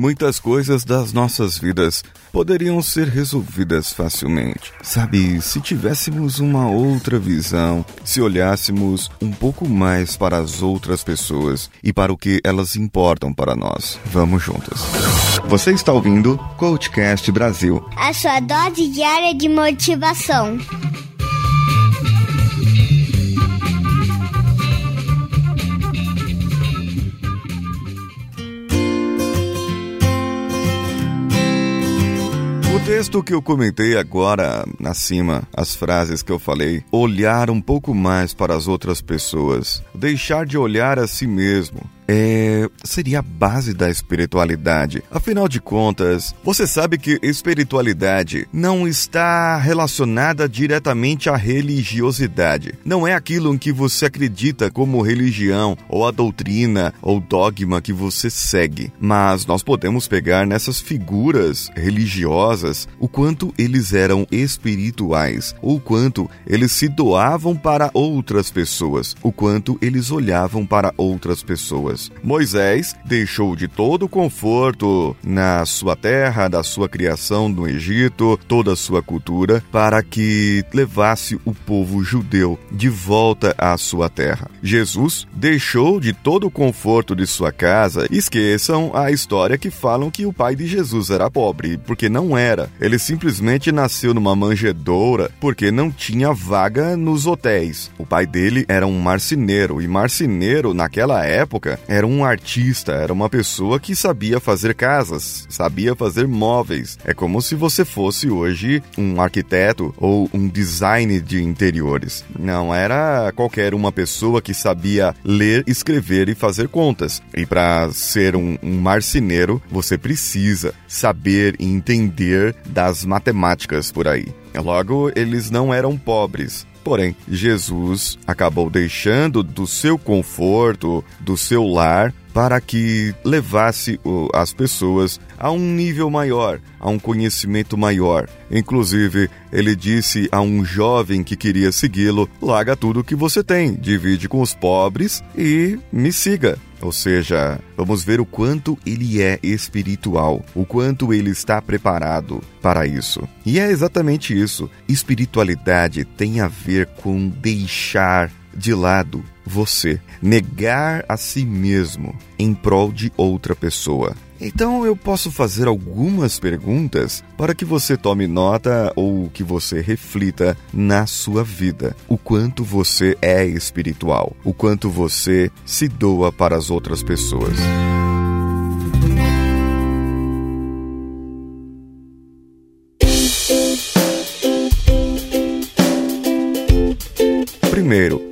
Muitas coisas das nossas vidas poderiam ser resolvidas facilmente. Sabe, se tivéssemos uma outra visão, se olhássemos um pouco mais para as outras pessoas e para o que elas importam para nós. Vamos juntas. Você está ouvindo Coachcast Brasil a sua dose diária de motivação. Texto que eu comentei agora, acima, as frases que eu falei, olhar um pouco mais para as outras pessoas, deixar de olhar a si mesmo, é, seria a base da espiritualidade. Afinal de contas, você sabe que espiritualidade não está relacionada diretamente à religiosidade. Não é aquilo em que você acredita como religião, ou a doutrina ou dogma que você segue. Mas nós podemos pegar nessas figuras religiosas o quanto eles eram espirituais, o quanto eles se doavam para outras pessoas, o quanto eles olhavam para outras pessoas. Moisés deixou de todo o conforto na sua terra, da sua criação no Egito, toda a sua cultura, para que levasse o povo judeu de volta à sua terra. Jesus deixou de todo o conforto de sua casa. Esqueçam a história que falam que o pai de Jesus era pobre, porque não era. Ele simplesmente nasceu numa manjedoura porque não tinha vaga nos hotéis. O pai dele era um marceneiro e marceneiro naquela época era um artista, era uma pessoa que sabia fazer casas, sabia fazer móveis. É como se você fosse hoje um arquiteto ou um design de interiores. Não era qualquer uma pessoa que sabia ler, escrever e fazer contas. E para ser um, um marceneiro, você precisa saber e entender das matemáticas por aí. Logo, eles não eram pobres, Porém, Jesus acabou deixando do seu conforto, do seu lar, para que levasse as pessoas a um nível maior, a um conhecimento maior. Inclusive, ele disse a um jovem que queria segui-lo: larga tudo que você tem, divide com os pobres e me siga. Ou seja, vamos ver o quanto ele é espiritual, o quanto ele está preparado para isso. E é exatamente isso. Espiritualidade tem a ver com deixar de lado você, negar a si mesmo em prol de outra pessoa. Então eu posso fazer algumas perguntas para que você tome nota ou que você reflita na sua vida. O quanto você é espiritual, o quanto você se doa para as outras pessoas.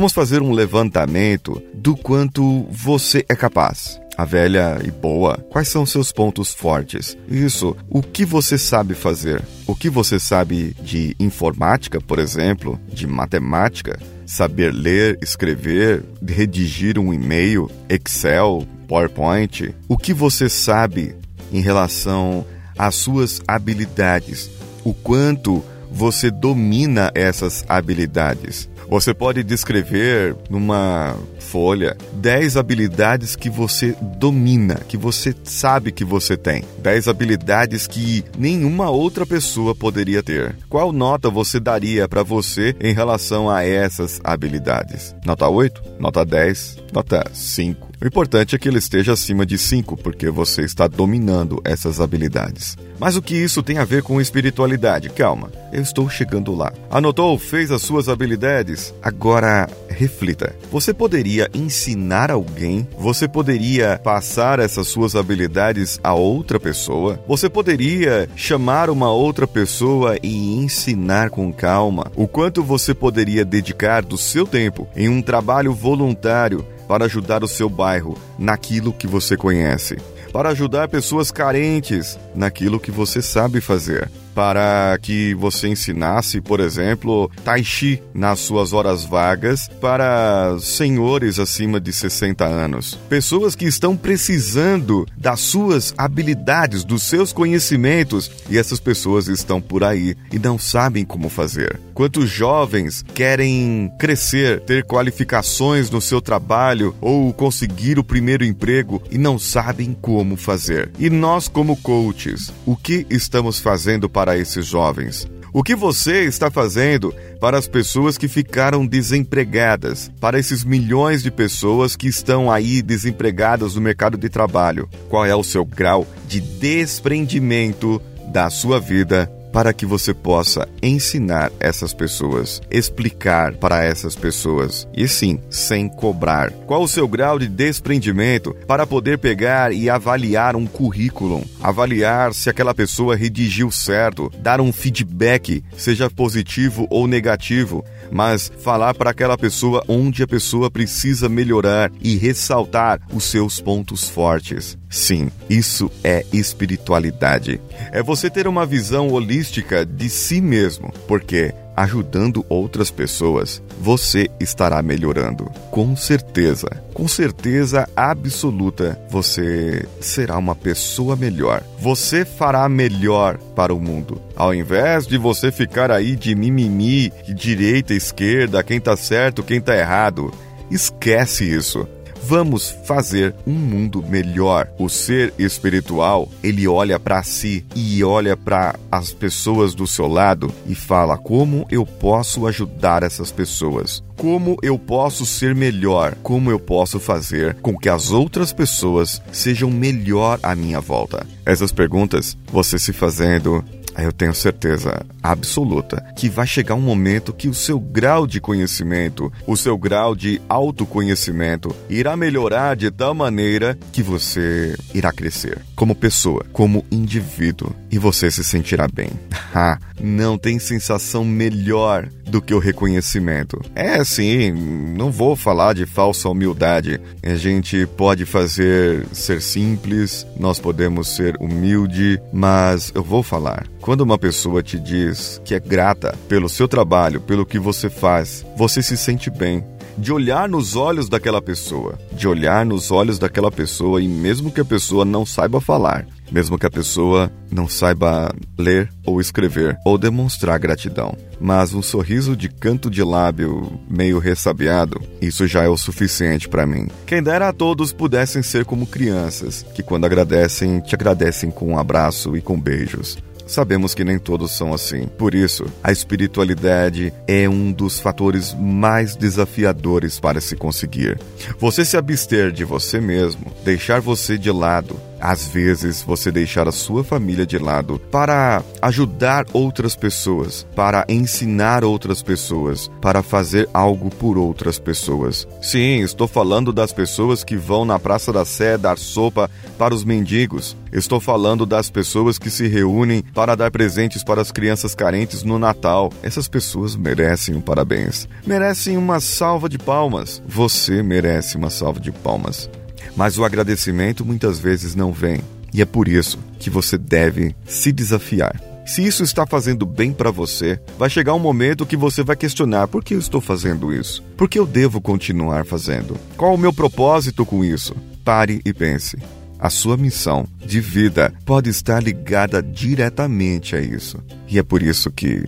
Vamos fazer um levantamento do quanto você é capaz. A velha e boa, quais são seus pontos fortes? Isso, o que você sabe fazer? O que você sabe de informática, por exemplo, de matemática? Saber ler, escrever, redigir um e-mail, Excel, PowerPoint? O que você sabe em relação às suas habilidades? O quanto você domina essas habilidades? Você pode descrever numa folha 10 habilidades que você domina, que você sabe que você tem. 10 habilidades que nenhuma outra pessoa poderia ter. Qual nota você daria para você em relação a essas habilidades? Nota 8? Nota 10? Nota 5? O importante é que ele esteja acima de 5, porque você está dominando essas habilidades. Mas o que isso tem a ver com espiritualidade? Calma, eu estou chegando lá. Anotou? Fez as suas habilidades? Agora reflita. Você poderia ensinar alguém? Você poderia passar essas suas habilidades a outra pessoa? Você poderia chamar uma outra pessoa e ensinar com calma? O quanto você poderia dedicar do seu tempo em um trabalho voluntário para ajudar o seu bairro naquilo que você conhece, para ajudar pessoas carentes naquilo que você sabe fazer. Para que você ensinasse, por exemplo, Tai Chi nas suas horas vagas para senhores acima de 60 anos. Pessoas que estão precisando das suas habilidades, dos seus conhecimentos, e essas pessoas estão por aí e não sabem como fazer. Quantos jovens querem crescer, ter qualificações no seu trabalho ou conseguir o primeiro emprego e não sabem como fazer? E nós, como coaches, o que estamos fazendo para esses jovens? O que você está fazendo para as pessoas que ficaram desempregadas, para esses milhões de pessoas que estão aí desempregadas no mercado de trabalho? Qual é o seu grau de desprendimento da sua vida para que você possa ensinar essas pessoas, explicar para essas pessoas e sim, sem cobrar. Qual o seu grau de desprendimento para poder pegar e avaliar um currículo, avaliar se aquela pessoa redigiu certo, dar um feedback, seja positivo ou negativo, mas falar para aquela pessoa onde a pessoa precisa melhorar e ressaltar os seus pontos fortes. Sim, isso é espiritualidade. É você ter uma visão holística de si mesmo, porque ajudando outras pessoas, você estará melhorando. Com certeza, com certeza absoluta, você será uma pessoa melhor. Você fará melhor para o mundo. Ao invés de você ficar aí de mimimi, direita, esquerda, quem tá certo, quem tá errado. Esquece isso. Vamos fazer um mundo melhor. O ser espiritual, ele olha para si e olha para as pessoas do seu lado e fala: como eu posso ajudar essas pessoas? Como eu posso ser melhor? Como eu posso fazer com que as outras pessoas sejam melhor à minha volta? Essas perguntas, você se fazendo eu tenho certeza absoluta que vai chegar um momento que o seu grau de conhecimento, o seu grau de autoconhecimento irá melhorar de tal maneira que você irá crescer como pessoa, como indivíduo e você se sentirá bem. Ah, não tem sensação melhor do que o reconhecimento. É sim, não vou falar de falsa humildade. A gente pode fazer ser simples, nós podemos ser humilde, mas eu vou falar. Quando uma pessoa te diz que é grata pelo seu trabalho, pelo que você faz, você se sente bem de olhar nos olhos daquela pessoa, de olhar nos olhos daquela pessoa e mesmo que a pessoa não saiba falar, mesmo que a pessoa não saiba ler ou escrever ou demonstrar gratidão. Mas um sorriso de canto de lábio meio ressabiado, isso já é o suficiente para mim. Quem dera a todos pudessem ser como crianças, que quando agradecem, te agradecem com um abraço e com beijos. Sabemos que nem todos são assim. Por isso, a espiritualidade é um dos fatores mais desafiadores para se conseguir. Você se abster de você mesmo, deixar você de lado, às vezes, você deixar a sua família de lado para ajudar outras pessoas, para ensinar outras pessoas, para fazer algo por outras pessoas. Sim, estou falando das pessoas que vão na Praça da Sé dar sopa para os mendigos. Estou falando das pessoas que se reúnem para dar presentes para as crianças carentes no Natal. Essas pessoas merecem um parabéns. Merecem uma salva de palmas. Você merece uma salva de palmas. Mas o agradecimento muitas vezes não vem, e é por isso que você deve se desafiar. Se isso está fazendo bem para você, vai chegar um momento que você vai questionar por que eu estou fazendo isso? Por que eu devo continuar fazendo? Qual o meu propósito com isso? Pare e pense. A sua missão de vida pode estar ligada diretamente a isso. E é por isso que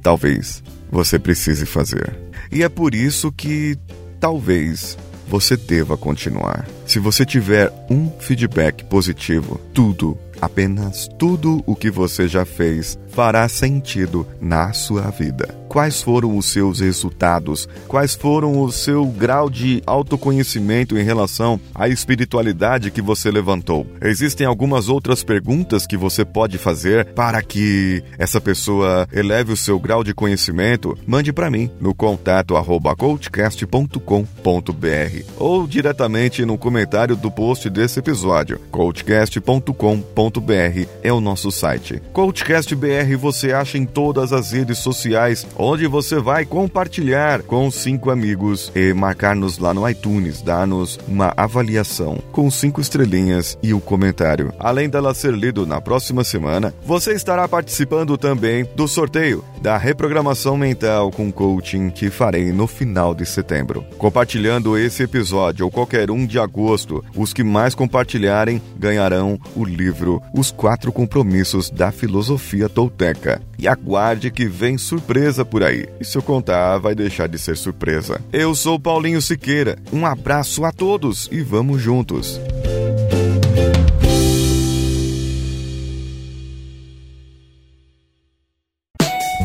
talvez você precise fazer. E é por isso que talvez você deva continuar. Se você tiver um feedback positivo, tudo, apenas tudo o que você já fez fará sentido na sua vida. Quais foram os seus resultados? Quais foram o seu grau de autoconhecimento em relação à espiritualidade que você levantou? Existem algumas outras perguntas que você pode fazer para que essa pessoa eleve o seu grau de conhecimento? Mande para mim no contato coachcast.com.br ou diretamente no comentário do post desse episódio. coachcast.com.br é o nosso site. Coachcast BR você acha em todas as redes sociais onde você vai compartilhar com cinco amigos e marcar-nos lá no iTunes, dar-nos uma avaliação com cinco estrelinhas e o comentário. Além dela ser lido na próxima semana, você estará participando também do sorteio da reprogramação mental com coaching que farei no final de setembro. Compartilhando esse episódio ou qualquer um de agosto, os que mais compartilharem ganharão o livro Os Quatro Compromissos da Filosofia Tolteca. E aguarde que vem surpresa por aí. E se eu contar, vai deixar de ser surpresa. Eu sou Paulinho Siqueira. Um abraço a todos e vamos juntos.